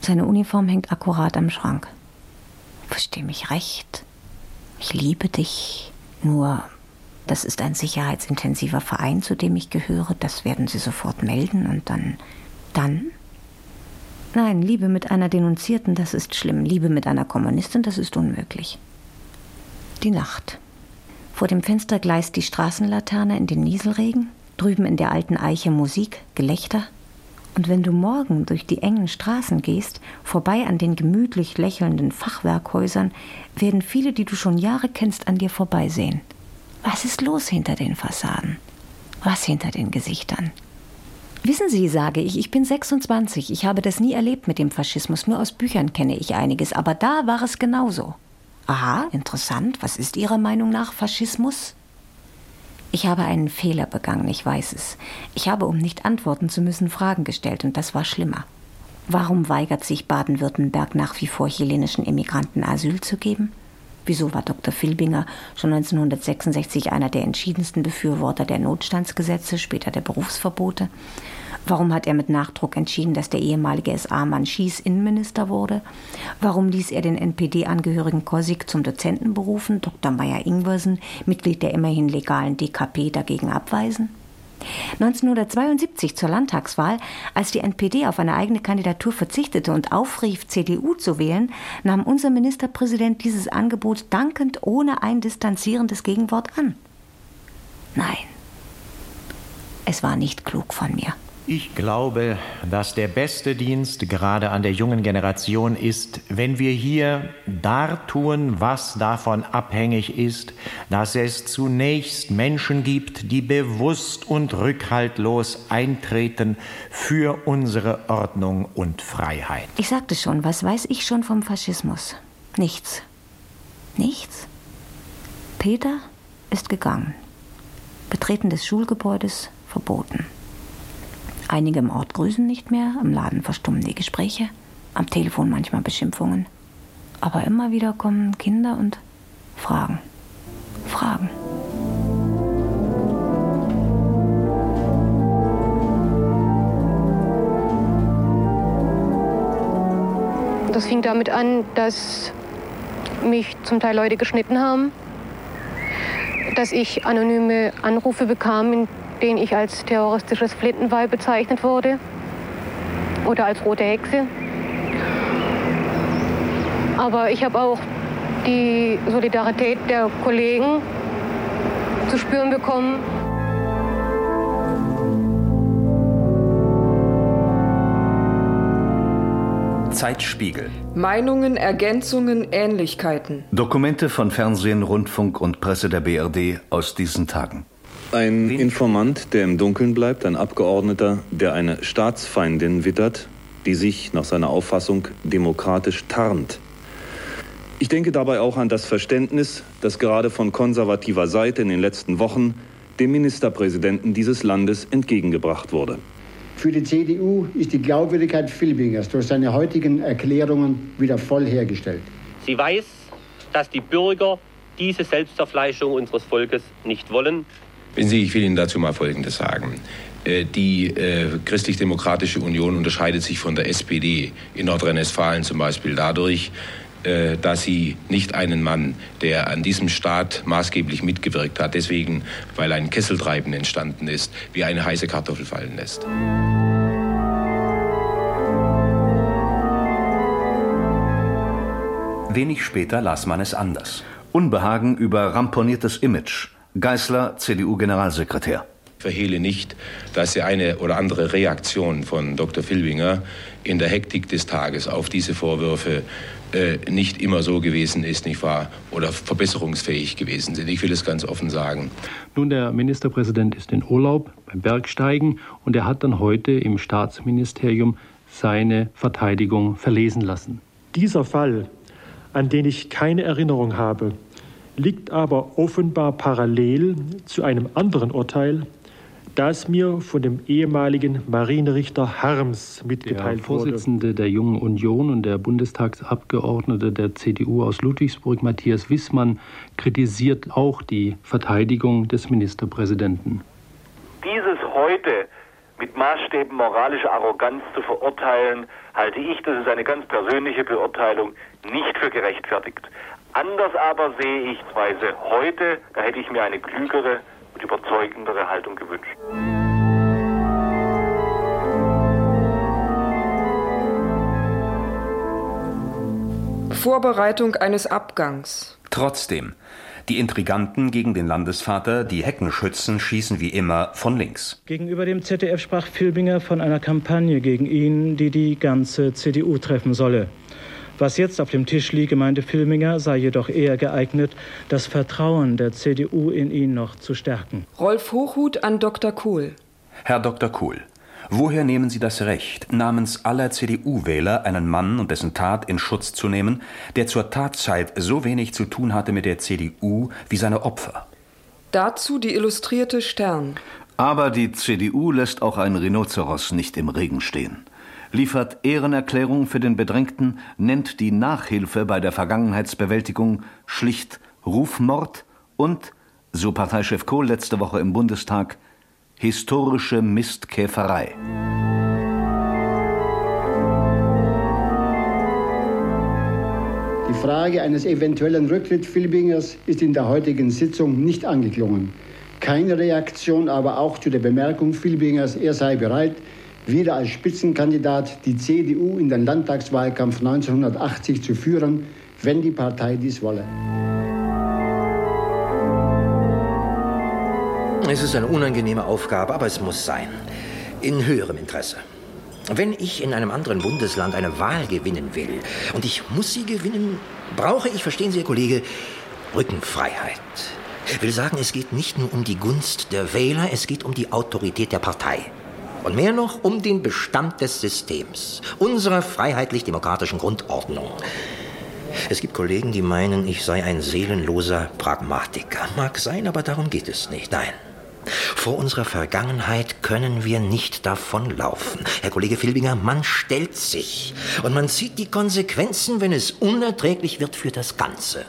Seine Uniform hängt akkurat am Schrank. Versteh mich recht. Ich liebe dich. Nur, das ist ein sicherheitsintensiver Verein, zu dem ich gehöre. Das werden Sie sofort melden und dann. Dann Nein, Liebe mit einer Denunzierten, das ist schlimm. Liebe mit einer Kommunistin, das ist unmöglich. Die Nacht. Vor dem Fenster gleist die Straßenlaterne in den Nieselregen, drüben in der alten Eiche Musik, Gelächter. Und wenn du morgen durch die engen Straßen gehst, vorbei an den gemütlich lächelnden Fachwerkhäusern, werden viele, die du schon Jahre kennst, an dir vorbeisehen. Was ist los hinter den Fassaden? Was hinter den Gesichtern? Wissen Sie, sage ich, ich bin 26. Ich habe das nie erlebt mit dem Faschismus. Nur aus Büchern kenne ich einiges. Aber da war es genauso. Aha, interessant. Was ist Ihrer Meinung nach Faschismus? Ich habe einen Fehler begangen, ich weiß es. Ich habe, um nicht antworten zu müssen, Fragen gestellt, und das war schlimmer. Warum weigert sich Baden-Württemberg nach wie vor chilenischen Immigranten Asyl zu geben? Wieso war Dr. Filbinger schon 1966 einer der entschiedensten Befürworter der Notstandsgesetze, später der Berufsverbote? Warum hat er mit Nachdruck entschieden, dass der ehemalige SA-Mann Schieß Innenminister wurde? Warum ließ er den NPD-Angehörigen Kosik zum Dozenten berufen, Dr. Meyer-Ingwersen, Mitglied der immerhin legalen DKP, dagegen abweisen? 1972 zur Landtagswahl, als die NPD auf eine eigene Kandidatur verzichtete und aufrief, CDU zu wählen, nahm unser Ministerpräsident dieses Angebot dankend ohne ein distanzierendes Gegenwort an. Nein, es war nicht klug von mir. Ich glaube, dass der beste Dienst gerade an der jungen Generation ist, wenn wir hier dartun, was davon abhängig ist, dass es zunächst Menschen gibt, die bewusst und rückhaltlos eintreten für unsere Ordnung und Freiheit. Ich sagte schon, was weiß ich schon vom Faschismus? Nichts. Nichts? Peter ist gegangen. Betreten des Schulgebäudes verboten. Einige im Ort grüßen nicht mehr, im Laden verstummen die Gespräche, am Telefon manchmal Beschimpfungen. Aber immer wieder kommen Kinder und fragen. Fragen. Das fing damit an, dass mich zum Teil Leute geschnitten haben, dass ich anonyme Anrufe bekam, in den ich als terroristisches Flintenweib bezeichnet wurde oder als rote Hexe. Aber ich habe auch die Solidarität der Kollegen zu spüren bekommen. Zeitspiegel. Meinungen, Ergänzungen, Ähnlichkeiten. Dokumente von Fernsehen, Rundfunk und Presse der BRD aus diesen Tagen. Ein Informant, der im Dunkeln bleibt, ein Abgeordneter, der eine Staatsfeindin wittert, die sich nach seiner Auffassung demokratisch tarnt. Ich denke dabei auch an das Verständnis, das gerade von konservativer Seite in den letzten Wochen dem Ministerpräsidenten dieses Landes entgegengebracht wurde. Für die CDU ist die Glaubwürdigkeit Filbingers durch seine heutigen Erklärungen wieder voll hergestellt. Sie weiß, dass die Bürger diese Selbstzerfleischung unseres Volkes nicht wollen wenn Sie, ich will Ihnen dazu mal Folgendes sagen. Äh, die äh, Christlich-Demokratische Union unterscheidet sich von der SPD in Nordrhein-Westfalen zum Beispiel dadurch, äh, dass sie nicht einen Mann, der an diesem Staat maßgeblich mitgewirkt hat, deswegen, weil ein Kesseltreiben entstanden ist, wie eine heiße Kartoffel fallen lässt. Wenig später las man es anders. Unbehagen über ramponiertes Image Geißler, CDU-Generalsekretär. Ich verhehle nicht, dass die eine oder andere Reaktion von Dr. Filbinger in der Hektik des Tages auf diese Vorwürfe äh, nicht immer so gewesen ist, nicht wahr? Oder verbesserungsfähig gewesen sind. Ich will es ganz offen sagen. Nun, der Ministerpräsident ist in Urlaub beim Bergsteigen und er hat dann heute im Staatsministerium seine Verteidigung verlesen lassen. Dieser Fall, an den ich keine Erinnerung habe, liegt aber offenbar parallel zu einem anderen Urteil, das mir von dem ehemaligen Marinerichter Harms mitgeteilt der Vorsitzende wurde. der Jungen Union und der Bundestagsabgeordnete der CDU aus Ludwigsburg, Matthias Wissmann, kritisiert auch die Verteidigung des Ministerpräsidenten. Dieses heute mit Maßstäben moralischer Arroganz zu verurteilen, halte ich, das ist eine ganz persönliche Beurteilung, nicht für gerechtfertigt. Anders aber sehe ich Weise heute, da hätte ich mir eine klügere und überzeugendere Haltung gewünscht. Vorbereitung eines Abgangs. Trotzdem, die Intriganten gegen den Landesvater, die Heckenschützen, schießen wie immer von links. Gegenüber dem ZDF sprach Filbinger von einer Kampagne gegen ihn, die die ganze CDU treffen solle. Was jetzt auf dem Tisch liege, meinte Filminger, sei jedoch eher geeignet, das Vertrauen der CDU in ihn noch zu stärken. Rolf Hochhuth an Dr. Kohl. Herr Dr. Kohl, woher nehmen Sie das Recht, namens aller CDU-Wähler einen Mann und dessen Tat in Schutz zu nehmen, der zur Tatzeit so wenig zu tun hatte mit der CDU wie seine Opfer? Dazu die illustrierte Stern. Aber die CDU lässt auch ein Rhinoceros nicht im Regen stehen. Liefert Ehrenerklärung für den Bedrängten, nennt die Nachhilfe bei der Vergangenheitsbewältigung schlicht Rufmord und, so Parteichef Kohl letzte Woche im Bundestag, historische Mistkäferei. Die Frage eines eventuellen Rücktritts Filbingers ist in der heutigen Sitzung nicht angeklungen. Keine Reaktion aber auch zu der Bemerkung Filbingers, er sei bereit, wieder als Spitzenkandidat die CDU in den Landtagswahlkampf 1980 zu führen, wenn die Partei dies wolle. Es ist eine unangenehme Aufgabe, aber es muss sein. In höherem Interesse. Wenn ich in einem anderen Bundesland eine Wahl gewinnen will und ich muss sie gewinnen, brauche ich, verstehen Sie, Herr Kollege, Rückenfreiheit. Will sagen, es geht nicht nur um die Gunst der Wähler, es geht um die Autorität der Partei. Und mehr noch um den Bestand des Systems, unserer freiheitlich-demokratischen Grundordnung. Es gibt Kollegen, die meinen, ich sei ein seelenloser Pragmatiker. Mag sein, aber darum geht es nicht. Nein. Vor unserer Vergangenheit können wir nicht davonlaufen. Herr Kollege Filbinger, man stellt sich und man zieht die Konsequenzen, wenn es unerträglich wird für das Ganze.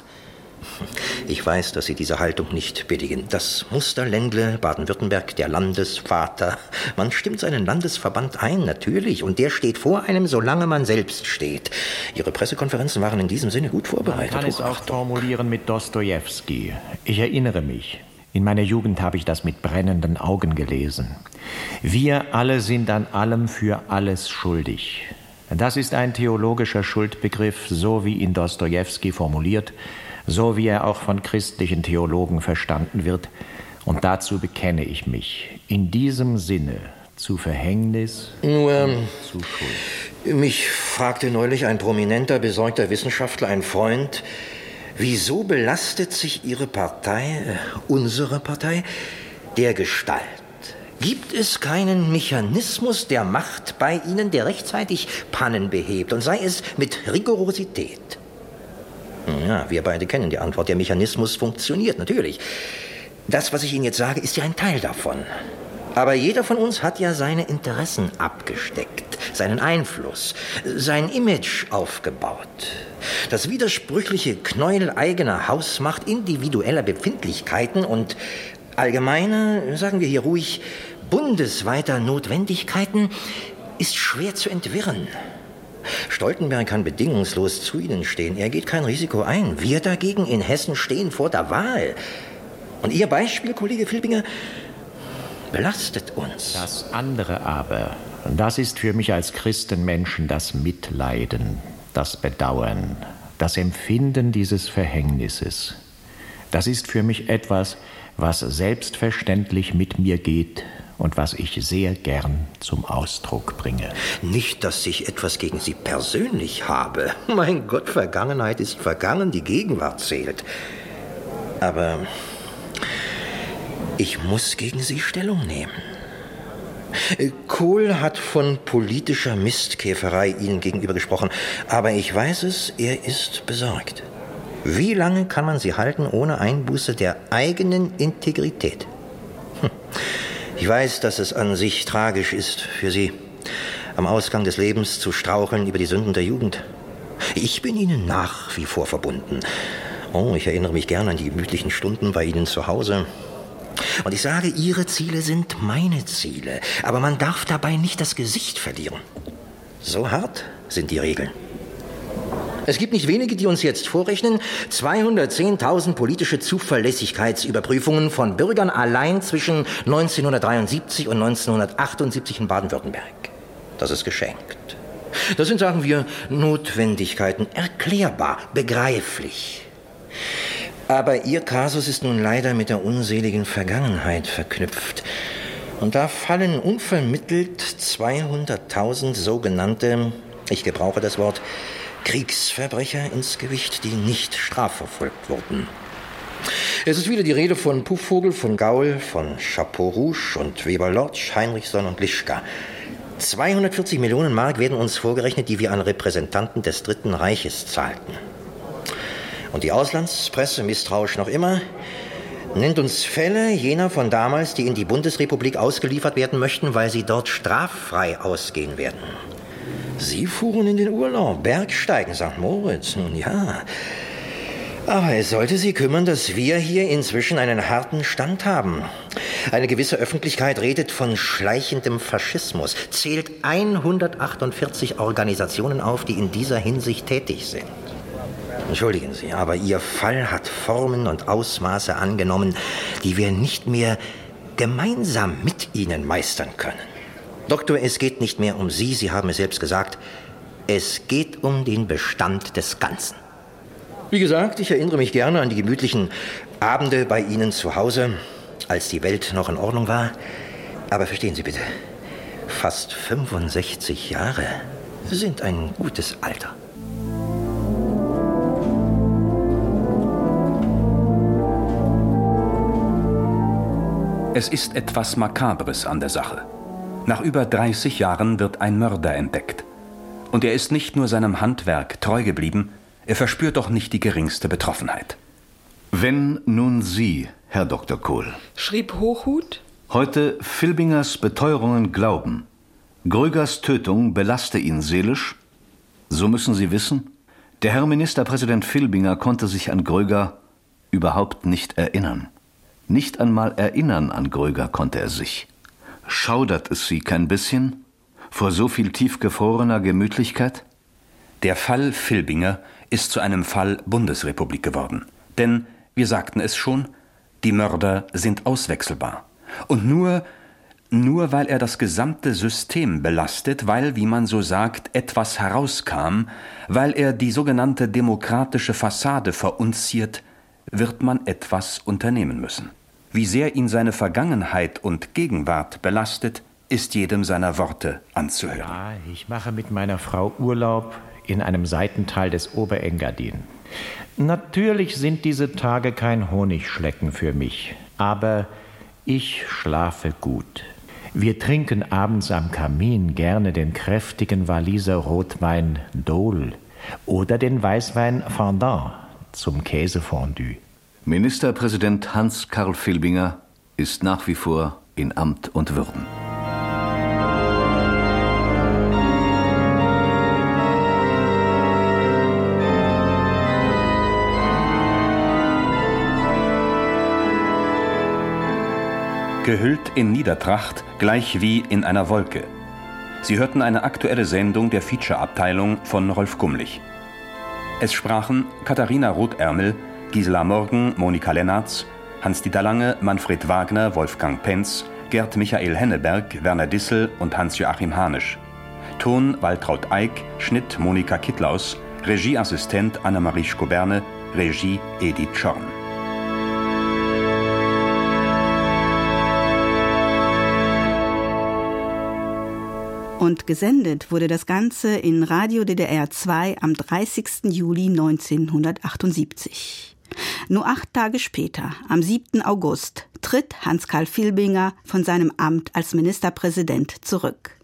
Ich weiß, dass Sie diese Haltung nicht billigen. Das Musterländle, Baden-Württemberg, der Landesvater. Man stimmt seinen Landesverband ein, natürlich. Und der steht vor einem, solange man selbst steht. Ihre Pressekonferenzen waren in diesem Sinne gut vorbereitet. Man kann es auch formulieren mit Dostojewski. Ich erinnere mich. In meiner Jugend habe ich das mit brennenden Augen gelesen. Wir alle sind an allem für alles schuldig. Das ist ein theologischer Schuldbegriff, so wie ihn Dostojewski formuliert so wie er auch von christlichen Theologen verstanden wird. Und dazu bekenne ich mich in diesem Sinne zu Verhängnis Nur, und zu Schuld. Mich fragte neulich ein prominenter, besorgter Wissenschaftler, ein Freund, wieso belastet sich Ihre Partei, äh, unsere Partei, der Gestalt? Gibt es keinen Mechanismus der Macht bei Ihnen, der rechtzeitig Pannen behebt und sei es mit Rigorosität? Ja, wir beide kennen die Antwort. Der Mechanismus funktioniert, natürlich. Das, was ich Ihnen jetzt sage, ist ja ein Teil davon. Aber jeder von uns hat ja seine Interessen abgesteckt, seinen Einfluss, sein Image aufgebaut. Das widersprüchliche Knäuel eigener Hausmacht, individueller Befindlichkeiten und allgemeiner, sagen wir hier ruhig, bundesweiter Notwendigkeiten ist schwer zu entwirren. Stoltenberg kann bedingungslos zu Ihnen stehen. Er geht kein Risiko ein. Wir dagegen in Hessen stehen vor der Wahl. Und Ihr Beispiel, Kollege Filbinger, belastet uns. Das andere aber, das ist für mich als Christenmenschen das Mitleiden, das Bedauern, das Empfinden dieses Verhängnisses. Das ist für mich etwas, was selbstverständlich mit mir geht und was ich sehr gern zum Ausdruck bringe. Nicht, dass ich etwas gegen Sie persönlich habe. Mein Gott, Vergangenheit ist vergangen, die Gegenwart zählt. Aber ich muss gegen Sie Stellung nehmen. Kohl hat von politischer Mistkäferei Ihnen gegenüber gesprochen, aber ich weiß es, er ist besorgt. Wie lange kann man sie halten ohne Einbuße der eigenen Integrität? Hm. Ich weiß, dass es an sich tragisch ist für Sie, am Ausgang des Lebens zu straucheln über die Sünden der Jugend. Ich bin Ihnen nach wie vor verbunden. Oh, ich erinnere mich gern an die gemütlichen Stunden bei Ihnen zu Hause. Und ich sage, Ihre Ziele sind meine Ziele, aber man darf dabei nicht das Gesicht verlieren. So hart sind die Regeln. Es gibt nicht wenige, die uns jetzt vorrechnen, 210.000 politische Zuverlässigkeitsüberprüfungen von Bürgern allein zwischen 1973 und 1978 in Baden-Württemberg. Das ist geschenkt. Das sind, sagen wir, Notwendigkeiten, erklärbar, begreiflich. Aber Ihr Kasus ist nun leider mit der unseligen Vergangenheit verknüpft. Und da fallen unvermittelt 200.000 sogenannte, ich gebrauche das Wort, Kriegsverbrecher ins Gewicht, die nicht strafverfolgt wurden. Es ist wieder die Rede von Puffvogel, von Gaul, von Chapeau Rouge und Weber-Lodge, Heinrichson und Lischka. 240 Millionen Mark werden uns vorgerechnet, die wir an Repräsentanten des Dritten Reiches zahlten. Und die Auslandspresse, misstrauisch noch immer, nennt uns Fälle jener von damals, die in die Bundesrepublik ausgeliefert werden möchten, weil sie dort straffrei ausgehen werden. Sie fuhren in den Urlaub, Bergsteigen, St. Moritz. Nun ja. Aber es sollte Sie kümmern, dass wir hier inzwischen einen harten Stand haben. Eine gewisse Öffentlichkeit redet von schleichendem Faschismus, zählt 148 Organisationen auf, die in dieser Hinsicht tätig sind. Entschuldigen Sie, aber Ihr Fall hat Formen und Ausmaße angenommen, die wir nicht mehr gemeinsam mit Ihnen meistern können. Doktor, es geht nicht mehr um Sie, Sie haben es selbst gesagt. Es geht um den Bestand des Ganzen. Wie gesagt, ich erinnere mich gerne an die gemütlichen Abende bei Ihnen zu Hause, als die Welt noch in Ordnung war. Aber verstehen Sie bitte, fast 65 Jahre sind ein gutes Alter. Es ist etwas Makabres an der Sache. Nach über 30 Jahren wird ein Mörder entdeckt. Und er ist nicht nur seinem Handwerk treu geblieben, er verspürt doch nicht die geringste Betroffenheit. Wenn nun Sie, Herr Dr. Kohl, schrieb Hochhut, heute Filbingers Beteuerungen glauben, Grögers Tötung belaste ihn seelisch, so müssen Sie wissen, der Herr Ministerpräsident Filbinger konnte sich an Gröger überhaupt nicht erinnern. Nicht einmal erinnern an Gröger konnte er sich. Schaudert es Sie kein bisschen vor so viel tiefgefrorener Gemütlichkeit? Der Fall Filbinger ist zu einem Fall Bundesrepublik geworden. Denn, wir sagten es schon, die Mörder sind auswechselbar. Und nur, nur weil er das gesamte System belastet, weil, wie man so sagt, etwas herauskam, weil er die sogenannte demokratische Fassade verunziert, wird man etwas unternehmen müssen. Wie sehr ihn seine Vergangenheit und Gegenwart belastet, ist jedem seiner Worte anzuhören. Ja, ich mache mit meiner Frau Urlaub in einem Seitental des Oberengadin. Natürlich sind diese Tage kein Honigschlecken für mich, aber ich schlafe gut. Wir trinken abends am Kamin gerne den kräftigen Waliser Rotwein Dole oder den Weißwein Fendant zum Käsefondue. Ministerpräsident Hans-Karl Filbinger ist nach wie vor in Amt und Würden. Gehüllt in Niedertracht, gleich wie in einer Wolke. Sie hörten eine aktuelle Sendung der Feature-Abteilung von Rolf Gummlich. Es sprachen Katharina Rotärmel, Gisela Morgen, Monika Lennartz, Hans-Dieter Lange, Manfred Wagner, Wolfgang Penz, Gerd Michael Henneberg, Werner Dissel und Hans-Joachim Hanisch. Ton Waltraud Eick, Schnitt Monika Kittlaus, Regieassistent Annemarie Skoberne, Regie Edith Schorn. Und gesendet wurde das Ganze in Radio DDR 2 am 30. Juli 1978. Nur acht Tage später, am 7. August, tritt Hans-Karl Filbinger von seinem Amt als Ministerpräsident zurück.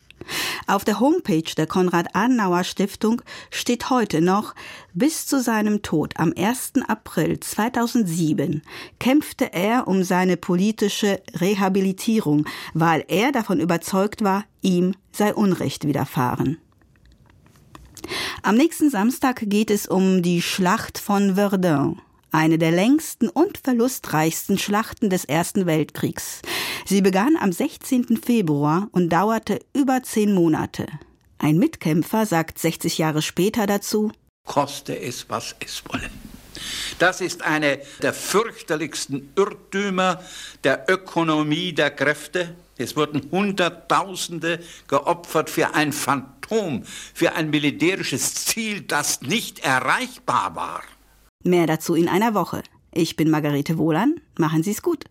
Auf der Homepage der Konrad-Adenauer-Stiftung steht heute noch, bis zu seinem Tod am 1. April 2007 kämpfte er um seine politische Rehabilitierung, weil er davon überzeugt war, ihm sei Unrecht widerfahren. Am nächsten Samstag geht es um die Schlacht von Verdun eine der längsten und verlustreichsten Schlachten des Ersten Weltkriegs. Sie begann am 16. Februar und dauerte über zehn Monate. Ein Mitkämpfer sagt 60 Jahre später dazu, Koste es, was es wolle. Das ist eine der fürchterlichsten Irrtümer der Ökonomie der Kräfte. Es wurden Hunderttausende geopfert für ein Phantom, für ein militärisches Ziel, das nicht erreichbar war. Mehr dazu in einer Woche. Ich bin Margarete Wohlan. Machen Sie es gut.